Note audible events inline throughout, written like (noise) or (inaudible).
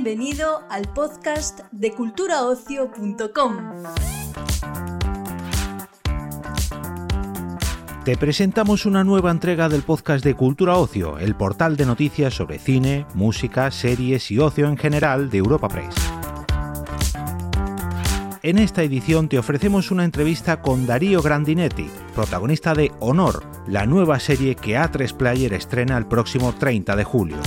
Bienvenido al podcast de culturaocio.com. Te presentamos una nueva entrega del podcast de Cultura Ocio, el portal de noticias sobre cine, música, series y ocio en general de Europa Press. En esta edición te ofrecemos una entrevista con Darío Grandinetti, protagonista de Honor, la nueva serie que A3 Player estrena el próximo 30 de julio.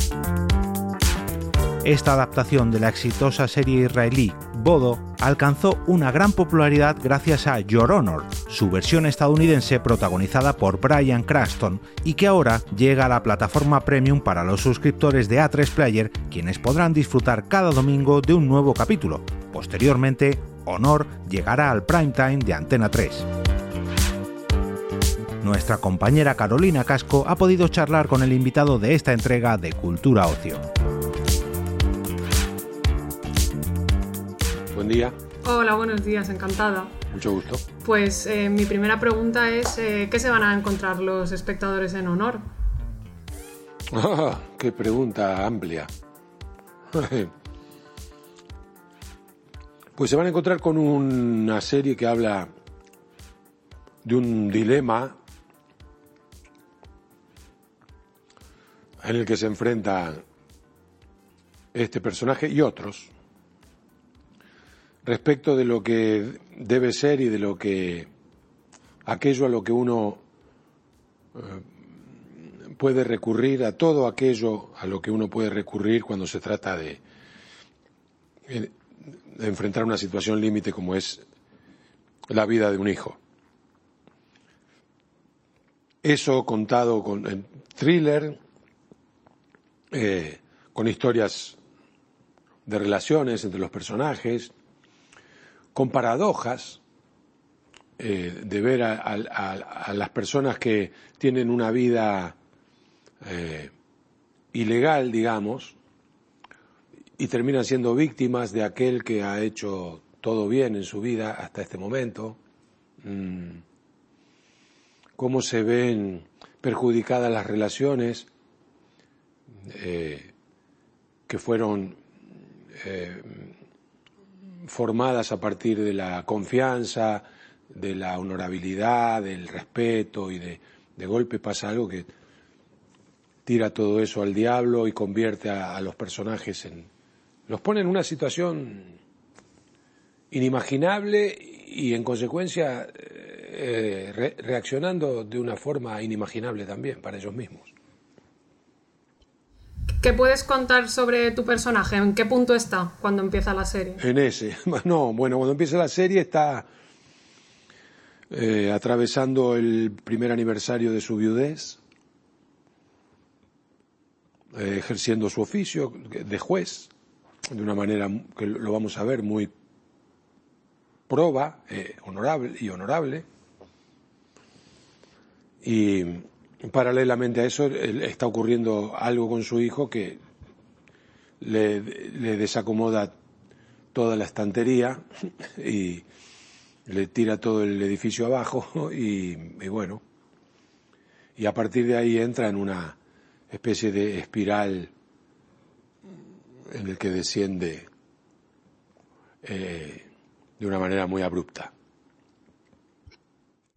Esta adaptación de la exitosa serie israelí Bodo alcanzó una gran popularidad gracias a Your Honor, su versión estadounidense protagonizada por Brian Cranston y que ahora llega a la plataforma premium para los suscriptores de A3 Player, quienes podrán disfrutar cada domingo de un nuevo capítulo. Posteriormente, Honor llegará al prime time de Antena 3. Nuestra compañera Carolina Casco ha podido charlar con el invitado de esta entrega de Cultura Ocio. Día. Hola, buenos días, encantada. Mucho gusto. Pues eh, mi primera pregunta es, eh, ¿qué se van a encontrar los espectadores en honor? Ah, ¡Qué pregunta amplia! (laughs) Pues se van a encontrar con una serie que habla de un dilema en el que se enfrenta este personaje y otros respecto de lo que debe ser y de lo que aquello a lo que uno eh, puede recurrir, a todo aquello a lo que uno puede recurrir cuando se trata de, eh, enfrentar una situación límite como es la vida de un hijo. Eso contado con en thriller, eh, con historias de relaciones entre los personajes, con paradojas eh, de ver a, las personas que tienen una vida eh, ilegal, digamos, y terminan siendo víctimas de aquel que ha hecho todo bien en su vida hasta este momento. Mm. Cómo se ven perjudicadas las relaciones eh, que fueron formadas a partir de la confianza, de la honorabilidad, del respeto y de, golpe pasa algo que tira todo eso al diablo y convierte a, los personajes en... los pone en una situación inimaginable y en consecuencia eh, reaccionando de una forma inimaginable también para ellos mismos. ¿Qué puedes contar sobre tu personaje? ¿En qué punto está cuando empieza la serie? En ese. (laughs) No, bueno, cuando empieza la serie está eh, atravesando el primer aniversario de su viudez, eh, ejerciendo su oficio de juez, de una manera que lo vamos a ver muy proba, eh, honorable y honorable. Y paralelamente a eso está ocurriendo algo con su hijo que le, desacomoda toda la estantería y le tira todo el edificio abajo y, bueno, y a partir de ahí entra en una especie de espiral en el que desciende eh, de una manera muy abrupta.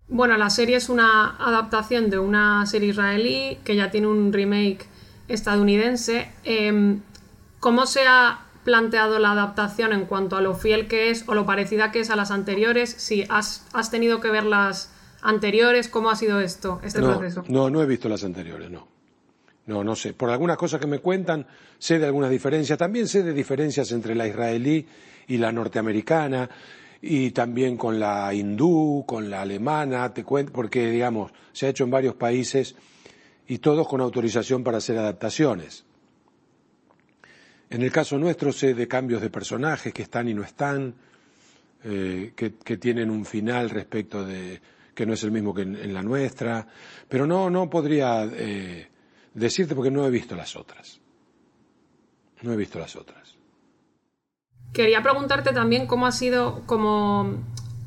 Bueno, la serie es una adaptación de una serie israelí que ya tiene un remake estadounidense. Em, ¿Cómo se ha planteado la adaptación en cuanto a lo fiel que es o lo parecida que es a las anteriores? Si has, tenido que ver las anteriores, ¿cómo ha sido esto, este proceso? No, no he visto las anteriores, no. No, no sé. Por algunas cosas que me cuentan, sé de algunas diferencias. También sé de diferencias entre la israelí y la norteamericana y también con la hindú, con la alemana, te cuento, porque digamos, se ha hecho en varios países y todos con autorización para hacer adaptaciones. En el caso nuestro sé de cambios de personajes que están y no están, eh, que, tienen un final respecto de que no es el mismo que en, la nuestra, pero no, no podría eh, decirte porque no he visto las otras. No he visto las otras. Quería preguntarte también cómo ha sido, cómo,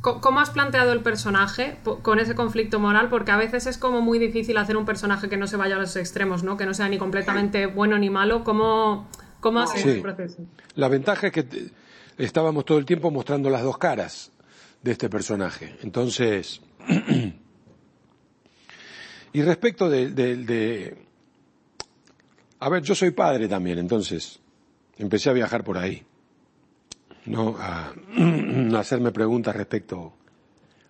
cómo has planteado el personaje con ese conflicto moral, porque a veces es como muy difícil hacer un personaje que no se vaya a los extremos, ¿no? Que no sea ni completamente bueno ni malo. ¿Cómo, ¿Cómo ha sido el proceso? La ventaja es que estábamos todo el tiempo mostrando las dos caras de este personaje. Entonces, (clears throat) y respecto de, A ver, yo soy padre también, entonces empecé a viajar por ahí, ¿no? A, (clears throat) hacerme preguntas respecto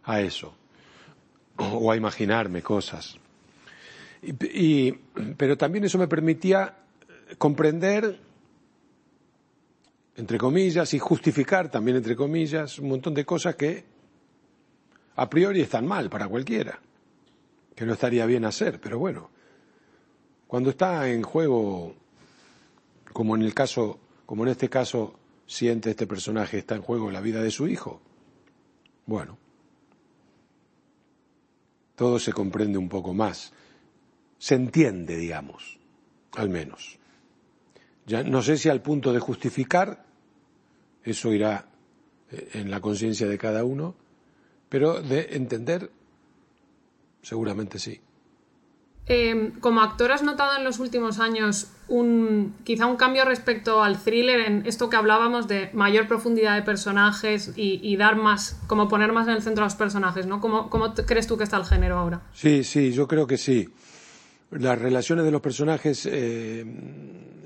a eso, o, a imaginarme cosas. y, pero también eso me permitía comprender entre comillas, y justificar también, entre comillas, un montón de cosas que a priori están mal para cualquiera, que no estaría bien hacer, pero bueno, cuando está en juego, como en el caso, como en este caso siente este personaje, está en juego la vida de su hijo, bueno, todo se comprende un poco más, se entiende, digamos, al menos. Ya no sé si al punto de justificar, eso irá eh, en la conciencia de cada uno, pero de entender, seguramente sí. Em, como actor has notado en los últimos años un, quizá un cambio respecto al thriller en esto que hablábamos de mayor profundidad de personajes y, dar más, como poner más en el centro a los personajes, ¿no? ¿Cómo, crees tú que está el género ahora? Sí, sí, yo creo que sí. Las relaciones de los personajes eh,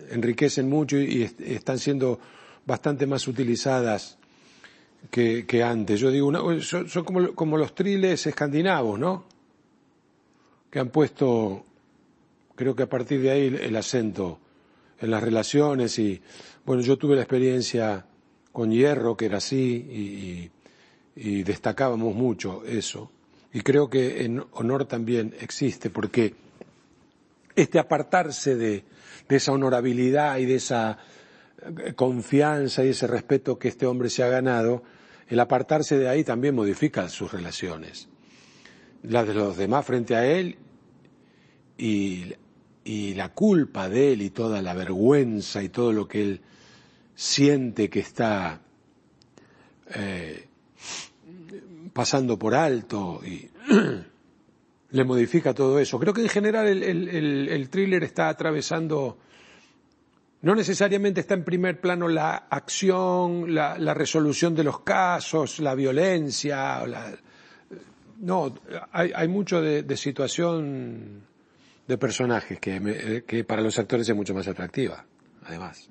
enriquecen mucho y están siendo bastante más utilizadas que, antes. Yo digo, son, como, los triles escandinavos, ¿no? Que han puesto, creo que a partir de ahí, el acento en las relaciones y, bueno, yo tuve la experiencia con Hierro, que era así, y, destacábamos mucho eso. Y creo que en Honor también existe, porque este apartarse de esa honorabilidad y de esa confianza y ese respeto que este hombre se ha ganado, el apartarse de ahí también modifica sus relaciones. Las de los demás frente a él y, la culpa de él y toda la vergüenza y todo lo que él siente que está eh, pasando por alto y (clears throat) le modifica todo eso. Creo que en general el, el, el thriller está atravesando no necesariamente está en primer plano la acción, la, resolución de los casos, la violencia. No, hay, mucho de, situación de personajes que, para los actores es mucho más atractiva, además.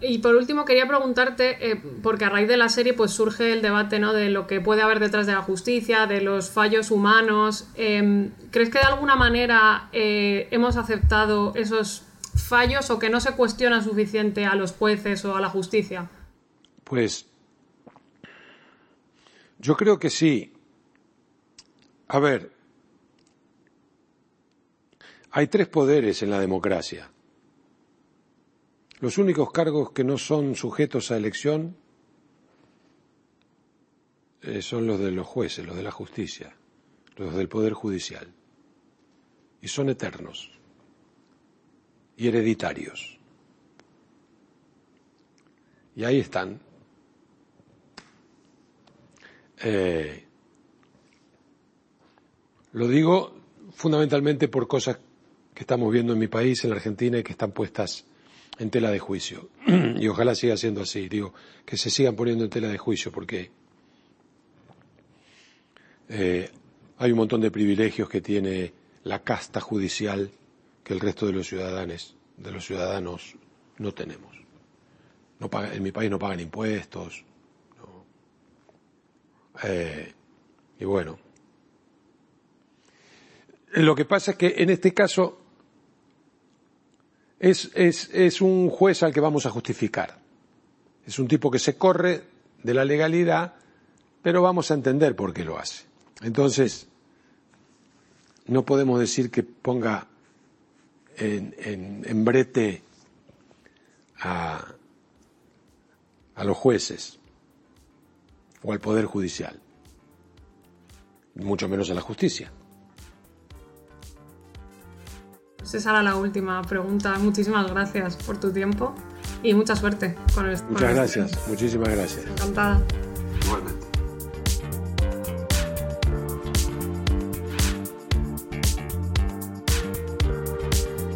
Y por último quería preguntarte, eh, porque a raíz de la serie pues surge el debate ¿no? de lo que puede haber detrás de la justicia, de los fallos humanos. Em, ¿Crees que de alguna manera eh, hemos aceptado esos fallos o que no se cuestiona suficiente a los jueces o a la justicia? Pues yo creo que sí. A ver, hay tres poderes en la democracia. Los únicos cargos que no son sujetos a elección eh, son los de los jueces, los de la justicia, los del Poder Judicial. Y son eternos y hereditarios. Y ahí están. Eh, lo digo fundamentalmente por cosas que estamos viendo en mi país, en la Argentina, y que están puestas en tela de juicio. (clears throat) y ojalá siga siendo así. Digo, que se sigan poniendo en tela de juicio, porque eh, hay un montón de privilegios que tiene la casta judicial que el resto de los ciudadanos, de los ciudadanos no tenemos. No en mi país no pagan impuestos. Eh, y bueno. Lo que pasa es que en este caso es, es, es un juez al que vamos a justificar. Es un tipo que se corre de la legalidad, pero vamos a entender por qué lo hace. Entonces, no podemos decir que ponga en, brete a, a los jueces o al Poder Judicial, mucho menos a la justicia. Pues esa era la última pregunta. Muchísimas gracias por tu tiempo y mucha suerte con el Muchas gracias, muchísimas gracias. Encantada. Igualmente.